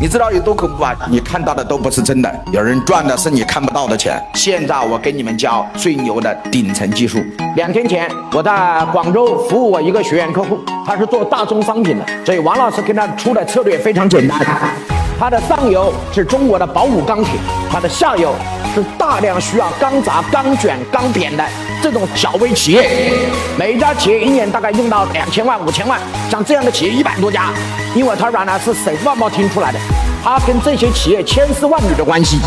你知道有多恐怖啊？你看到的都不是真的，有人赚的是你看不到的钱。现在我给你们教最牛的顶层技术。两天前，我在广州服务我一个学员客户，他是做大宗商品的，所以王老师给他出的策略非常简单。它的上游是中国的宝武钢铁，它的下游是大量需要钢轧、钢卷、钢扁的这种小微企业，每一家企业一年大概用到两千万、五千万，像这样的企业一百多家，因为他原来是省外贸厅出来的，他跟这些企业千丝万缕的关系。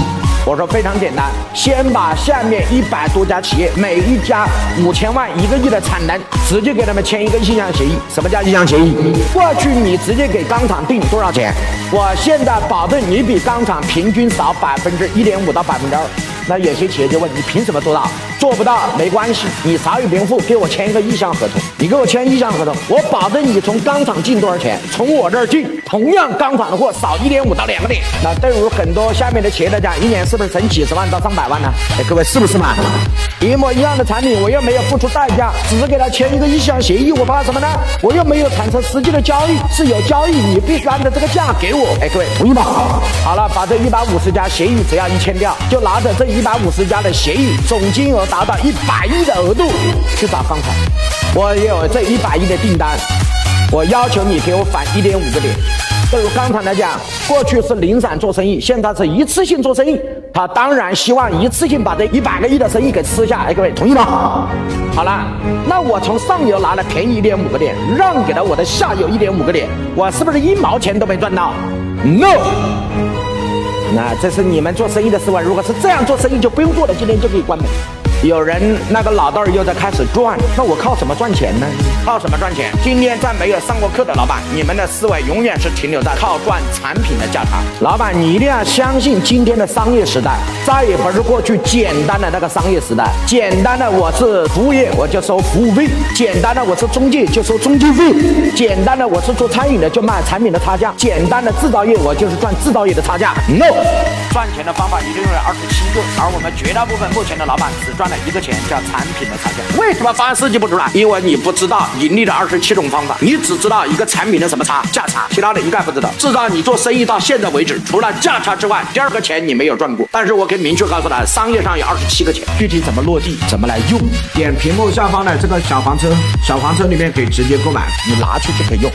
我说非常简单，先把下面一百多家企业，每一家五千万、一个亿的产能，直接给他们签一个意向协议。什么叫意向协议？过去你直接给钢厂定多少钱，我现在保证你比钢厂平均少百分之一点五到百分之二。那有些企业就问你凭什么做到？做不到没关系，你少一平付，给我签一个意向合同。你给我签意向合同，我保证你从钢厂进多少钱，从我这儿进同样钢厂的货少一点五到两个点。那对于很多下面的企业来讲，一年是不是省几十万到上百万呢？哎，各位是不是嘛？一模一样的产品，我又没有付出代价，只是给他签一个意向协议，我怕什么呢？我又没有产生实际的交易，是有交易，你必须按照这个价给我。哎，各位同意吗？好了，把这一百五十家协议只要一签掉，就拿着这一百五十家的协议，总金额达到一百亿的额度去找钢厂。我有这一百亿的订单，我要求你给我返一点五个点。对于钢厂来讲，过去是零散做生意，现在是一次性做生意。他当然希望一次性把这一百个亿的生意给吃下。哎，各位同意吗？好了，那我从上游拿了便宜一点五个点，让给了我的下游一点五个点，我是不是一毛钱都没赚到？No。那这是你们做生意的思维。如果是这样做生意，就不用做了，今天就可以关门。有人那个老道又在开始赚，那我靠什么赚钱呢？靠什么赚钱？今天在没有上过课的老板，你们的思维永远是停留在靠赚产品的价差。老板，你一定要相信今天的商业时代，再也不是过去简单的那个商业时代。简单的我是服务业，我就收服务费；简单的我是中介，就收中介费；简单的我是做餐饮的，就卖产品的差价；简单的制造业，我就是赚制造业的差价。No，赚钱的方法一定有二十七个，而我们绝大部分目前的老板只赚了。一个钱叫产品的差价，为什么方案设计不出来？因为你不知道盈利的二十七种方法，你只知道一个产品的什么差价差，其他的一概不知道。至少你做生意到现在为止，除了价差之外，第二个钱你没有赚过。但是我可以明确告诉他，商业上有二十七个钱，具体怎么落地，怎么来用，点屏幕下方的这个小黄车，小黄车里面可以直接购买，你拿去就可以用。